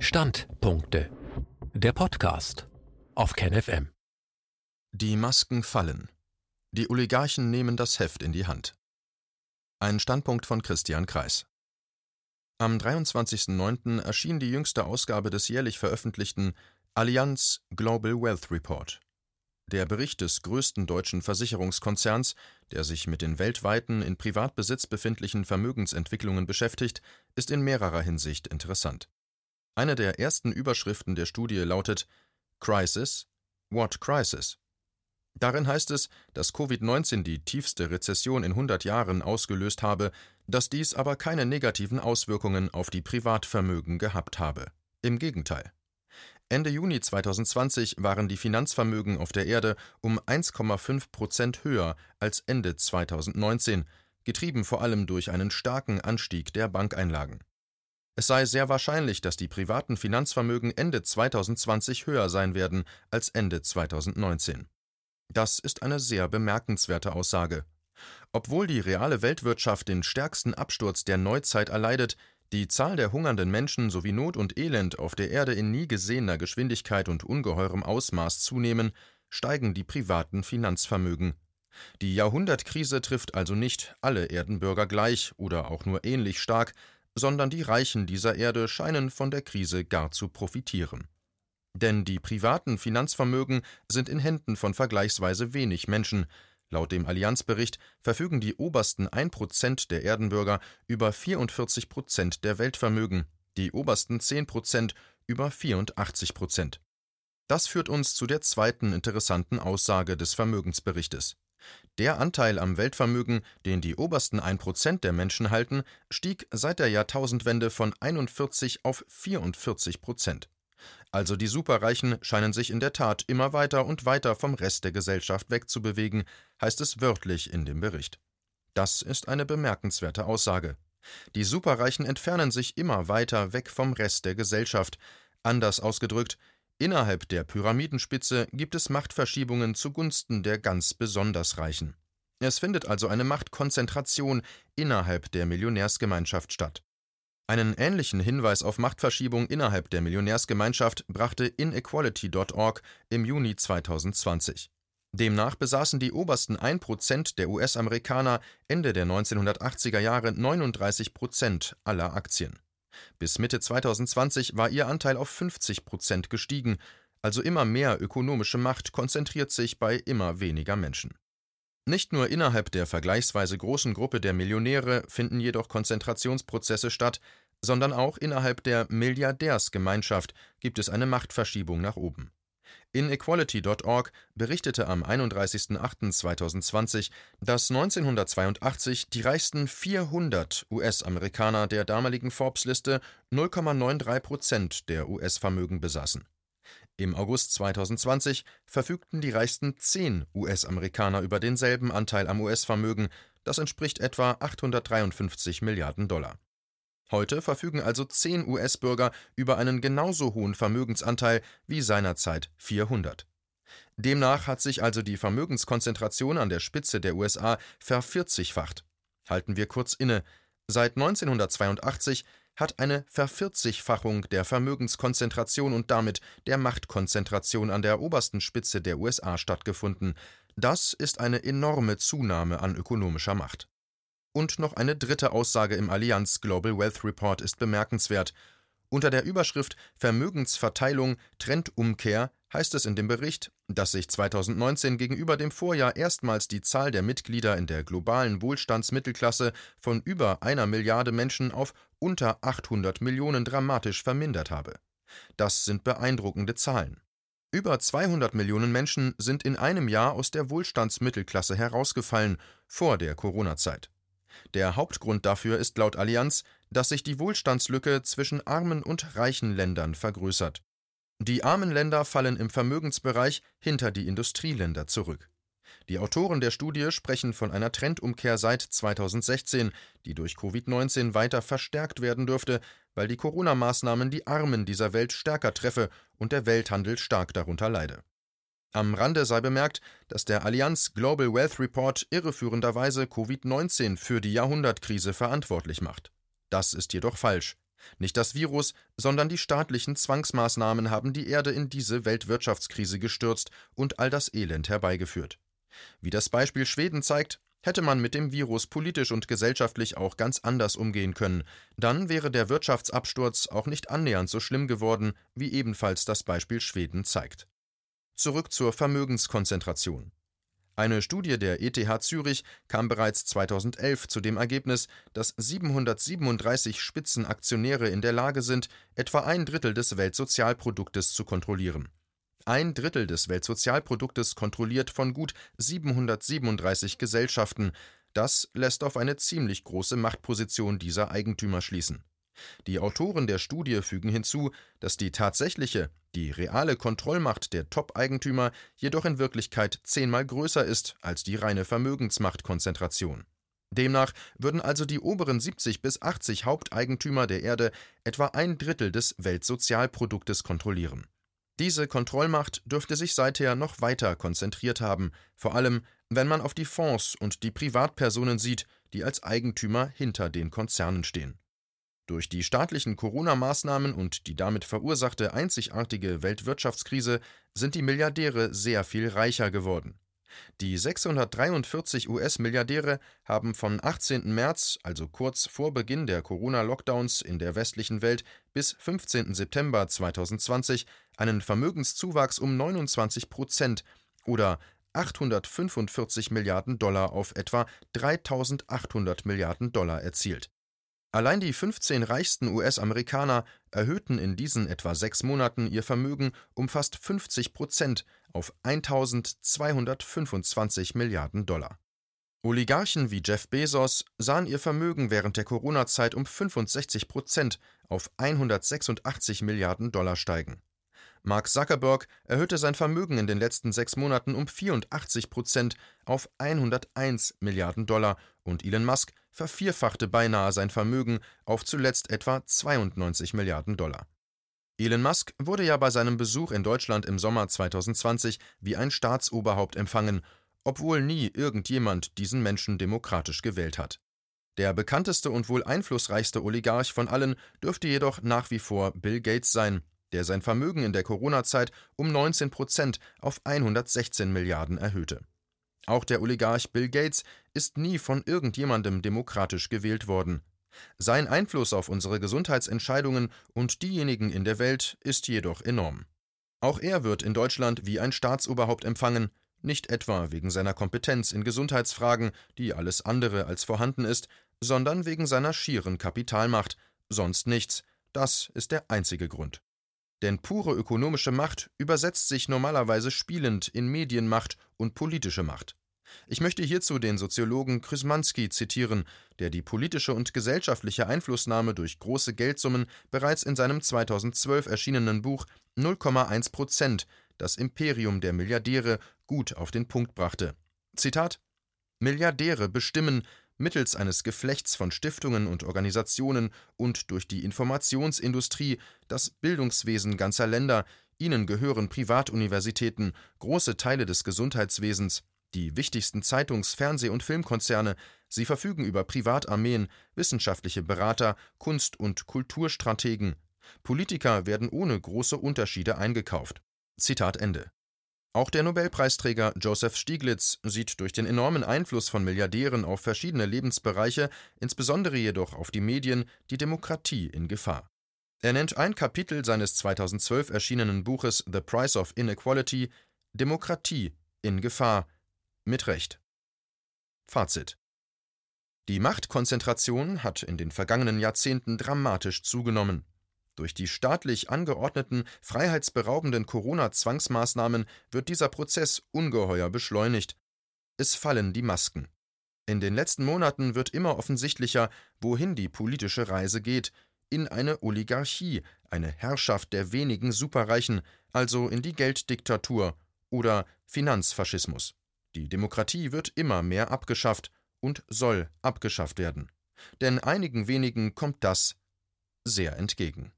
Standpunkte. Der Podcast auf KenFM. Die Masken fallen. Die Oligarchen nehmen das Heft in die Hand. Ein Standpunkt von Christian Kreis. Am 23.09. erschien die jüngste Ausgabe des jährlich veröffentlichten Allianz Global Wealth Report. Der Bericht des größten deutschen Versicherungskonzerns, der sich mit den weltweiten in Privatbesitz befindlichen Vermögensentwicklungen beschäftigt, ist in mehrerer Hinsicht interessant. Eine der ersten Überschriften der Studie lautet Crisis? What Crisis? Darin heißt es, dass Covid-19 die tiefste Rezession in 100 Jahren ausgelöst habe, dass dies aber keine negativen Auswirkungen auf die Privatvermögen gehabt habe. Im Gegenteil. Ende Juni 2020 waren die Finanzvermögen auf der Erde um 1,5 Prozent höher als Ende 2019, getrieben vor allem durch einen starken Anstieg der Bankeinlagen. Es sei sehr wahrscheinlich, dass die privaten Finanzvermögen Ende 2020 höher sein werden als Ende 2019. Das ist eine sehr bemerkenswerte Aussage. Obwohl die reale Weltwirtschaft den stärksten Absturz der Neuzeit erleidet, die Zahl der hungernden Menschen sowie Not und Elend auf der Erde in nie gesehener Geschwindigkeit und ungeheurem Ausmaß zunehmen, steigen die privaten Finanzvermögen. Die Jahrhundertkrise trifft also nicht alle Erdenbürger gleich oder auch nur ähnlich stark, sondern die Reichen dieser Erde scheinen von der Krise gar zu profitieren. Denn die privaten Finanzvermögen sind in Händen von vergleichsweise wenig Menschen, Laut dem Allianzbericht verfügen die obersten 1% der Erdenbürger über 44% der Weltvermögen, die obersten 10% über 84%. Das führt uns zu der zweiten interessanten Aussage des Vermögensberichtes. Der Anteil am Weltvermögen, den die obersten 1% der Menschen halten, stieg seit der Jahrtausendwende von 41 auf 44 Prozent. Also die Superreichen scheinen sich in der Tat immer weiter und weiter vom Rest der Gesellschaft wegzubewegen, heißt es wörtlich in dem Bericht. Das ist eine bemerkenswerte Aussage. Die Superreichen entfernen sich immer weiter weg vom Rest der Gesellschaft. Anders ausgedrückt, innerhalb der Pyramidenspitze gibt es Machtverschiebungen zugunsten der ganz besonders Reichen. Es findet also eine Machtkonzentration innerhalb der Millionärsgemeinschaft statt. Einen ähnlichen Hinweis auf Machtverschiebung innerhalb der Millionärsgemeinschaft brachte Inequality.org im Juni 2020. Demnach besaßen die obersten 1% der US-Amerikaner Ende der 1980er Jahre 39% aller Aktien. Bis Mitte 2020 war ihr Anteil auf 50% gestiegen, also immer mehr ökonomische Macht konzentriert sich bei immer weniger Menschen. Nicht nur innerhalb der vergleichsweise großen Gruppe der Millionäre finden jedoch Konzentrationsprozesse statt, sondern auch innerhalb der Milliardärsgemeinschaft gibt es eine Machtverschiebung nach oben. Inequality.org berichtete am 31.08.2020, dass 1982 die reichsten 400 US-Amerikaner der damaligen Forbes-Liste 0,93 Prozent der US-Vermögen besaßen. Im August 2020 verfügten die reichsten 10 US-Amerikaner über denselben Anteil am US-Vermögen, das entspricht etwa 853 Milliarden Dollar. Heute verfügen also 10 US-Bürger über einen genauso hohen Vermögensanteil wie seinerzeit 400. Demnach hat sich also die Vermögenskonzentration an der Spitze der USA vervierzigfacht. Halten wir kurz inne. Seit 1982 hat eine Vervierzigfachung der Vermögenskonzentration und damit der Machtkonzentration an der obersten Spitze der USA stattgefunden. Das ist eine enorme Zunahme an ökonomischer Macht. Und noch eine dritte Aussage im Allianz Global Wealth Report ist bemerkenswert. Unter der Überschrift Vermögensverteilung Trendumkehr heißt es in dem Bericht, dass sich 2019 gegenüber dem Vorjahr erstmals die Zahl der Mitglieder in der globalen Wohlstandsmittelklasse von über einer Milliarde Menschen auf unter 800 Millionen dramatisch vermindert habe. Das sind beeindruckende Zahlen. Über 200 Millionen Menschen sind in einem Jahr aus der Wohlstandsmittelklasse herausgefallen vor der Corona-Zeit. Der Hauptgrund dafür ist laut Allianz, dass sich die Wohlstandslücke zwischen armen und reichen Ländern vergrößert. Die armen Länder fallen im Vermögensbereich hinter die Industrieländer zurück. Die Autoren der Studie sprechen von einer Trendumkehr seit 2016, die durch Covid-19 weiter verstärkt werden dürfte, weil die Corona-Maßnahmen die Armen dieser Welt stärker treffe und der Welthandel stark darunter leide. Am Rande sei bemerkt, dass der Allianz Global Wealth Report irreführenderweise Covid-19 für die Jahrhundertkrise verantwortlich macht. Das ist jedoch falsch. Nicht das Virus, sondern die staatlichen Zwangsmaßnahmen haben die Erde in diese Weltwirtschaftskrise gestürzt und all das Elend herbeigeführt. Wie das Beispiel Schweden zeigt, hätte man mit dem Virus politisch und gesellschaftlich auch ganz anders umgehen können, dann wäre der Wirtschaftsabsturz auch nicht annähernd so schlimm geworden, wie ebenfalls das Beispiel Schweden zeigt. Zurück zur Vermögenskonzentration. Eine Studie der ETH Zürich kam bereits 2011 zu dem Ergebnis, dass 737 Spitzenaktionäre in der Lage sind, etwa ein Drittel des Weltsozialproduktes zu kontrollieren. Ein Drittel des Weltsozialproduktes kontrolliert von gut 737 Gesellschaften. Das lässt auf eine ziemlich große Machtposition dieser Eigentümer schließen. Die Autoren der Studie fügen hinzu, dass die tatsächliche, die reale Kontrollmacht der Top-Eigentümer jedoch in Wirklichkeit zehnmal größer ist als die reine Vermögensmachtkonzentration. Demnach würden also die oberen 70 bis 80 Haupteigentümer der Erde etwa ein Drittel des Weltsozialproduktes kontrollieren. Diese Kontrollmacht dürfte sich seither noch weiter konzentriert haben, vor allem wenn man auf die Fonds und die Privatpersonen sieht, die als Eigentümer hinter den Konzernen stehen. Durch die staatlichen Corona-Maßnahmen und die damit verursachte einzigartige Weltwirtschaftskrise sind die Milliardäre sehr viel reicher geworden. Die 643 US-Milliardäre haben vom 18. März, also kurz vor Beginn der Corona-Lockdowns in der westlichen Welt, bis 15. September 2020 einen Vermögenszuwachs um 29 Prozent oder 845 Milliarden Dollar auf etwa 3800 Milliarden Dollar erzielt. Allein die 15 reichsten US-Amerikaner erhöhten in diesen etwa sechs Monaten ihr Vermögen um fast 50 Prozent auf 1225 Milliarden Dollar. Oligarchen wie Jeff Bezos sahen ihr Vermögen während der Corona-Zeit um 65 Prozent auf 186 Milliarden Dollar steigen. Mark Zuckerberg erhöhte sein Vermögen in den letzten sechs Monaten um 84 Prozent auf 101 Milliarden Dollar und Elon Musk vervierfachte beinahe sein Vermögen auf zuletzt etwa 92 Milliarden Dollar. Elon Musk wurde ja bei seinem Besuch in Deutschland im Sommer 2020 wie ein Staatsoberhaupt empfangen, obwohl nie irgendjemand diesen Menschen demokratisch gewählt hat. Der bekannteste und wohl einflussreichste Oligarch von allen dürfte jedoch nach wie vor Bill Gates sein, der sein Vermögen in der Corona-Zeit um 19 Prozent auf 116 Milliarden erhöhte. Auch der Oligarch Bill Gates ist nie von irgendjemandem demokratisch gewählt worden. Sein Einfluss auf unsere Gesundheitsentscheidungen und diejenigen in der Welt ist jedoch enorm. Auch er wird in Deutschland wie ein Staatsoberhaupt empfangen, nicht etwa wegen seiner Kompetenz in Gesundheitsfragen, die alles andere als vorhanden ist, sondern wegen seiner schieren Kapitalmacht, sonst nichts, das ist der einzige Grund. Denn pure ökonomische Macht übersetzt sich normalerweise spielend in Medienmacht und politische Macht. Ich möchte hierzu den Soziologen Krysmanski zitieren, der die politische und gesellschaftliche Einflussnahme durch große Geldsummen bereits in seinem 2012 erschienenen Buch 0,1 Prozent, das Imperium der Milliardäre, gut auf den Punkt brachte. Zitat Milliardäre bestimmen, mittels eines Geflechts von Stiftungen und Organisationen und durch die Informationsindustrie das Bildungswesen ganzer Länder, ihnen gehören Privatuniversitäten, große Teile des Gesundheitswesens, die wichtigsten Zeitungs-, Fernseh- und Filmkonzerne, sie verfügen über Privatarmeen, wissenschaftliche Berater, Kunst- und Kulturstrategen. Politiker werden ohne große Unterschiede eingekauft. Zitat Ende. Auch der Nobelpreisträger Joseph Stiglitz sieht durch den enormen Einfluss von Milliardären auf verschiedene Lebensbereiche, insbesondere jedoch auf die Medien, die Demokratie in Gefahr. Er nennt ein Kapitel seines 2012 erschienenen Buches The Price of Inequality Demokratie in Gefahr mit Recht. Fazit Die Machtkonzentration hat in den vergangenen Jahrzehnten dramatisch zugenommen. Durch die staatlich angeordneten, freiheitsberaubenden Corona-Zwangsmaßnahmen wird dieser Prozess ungeheuer beschleunigt. Es fallen die Masken. In den letzten Monaten wird immer offensichtlicher, wohin die politische Reise geht, in eine Oligarchie, eine Herrschaft der wenigen Superreichen, also in die Gelddiktatur oder Finanzfaschismus. Die Demokratie wird immer mehr abgeschafft und soll abgeschafft werden. Denn einigen wenigen kommt das sehr entgegen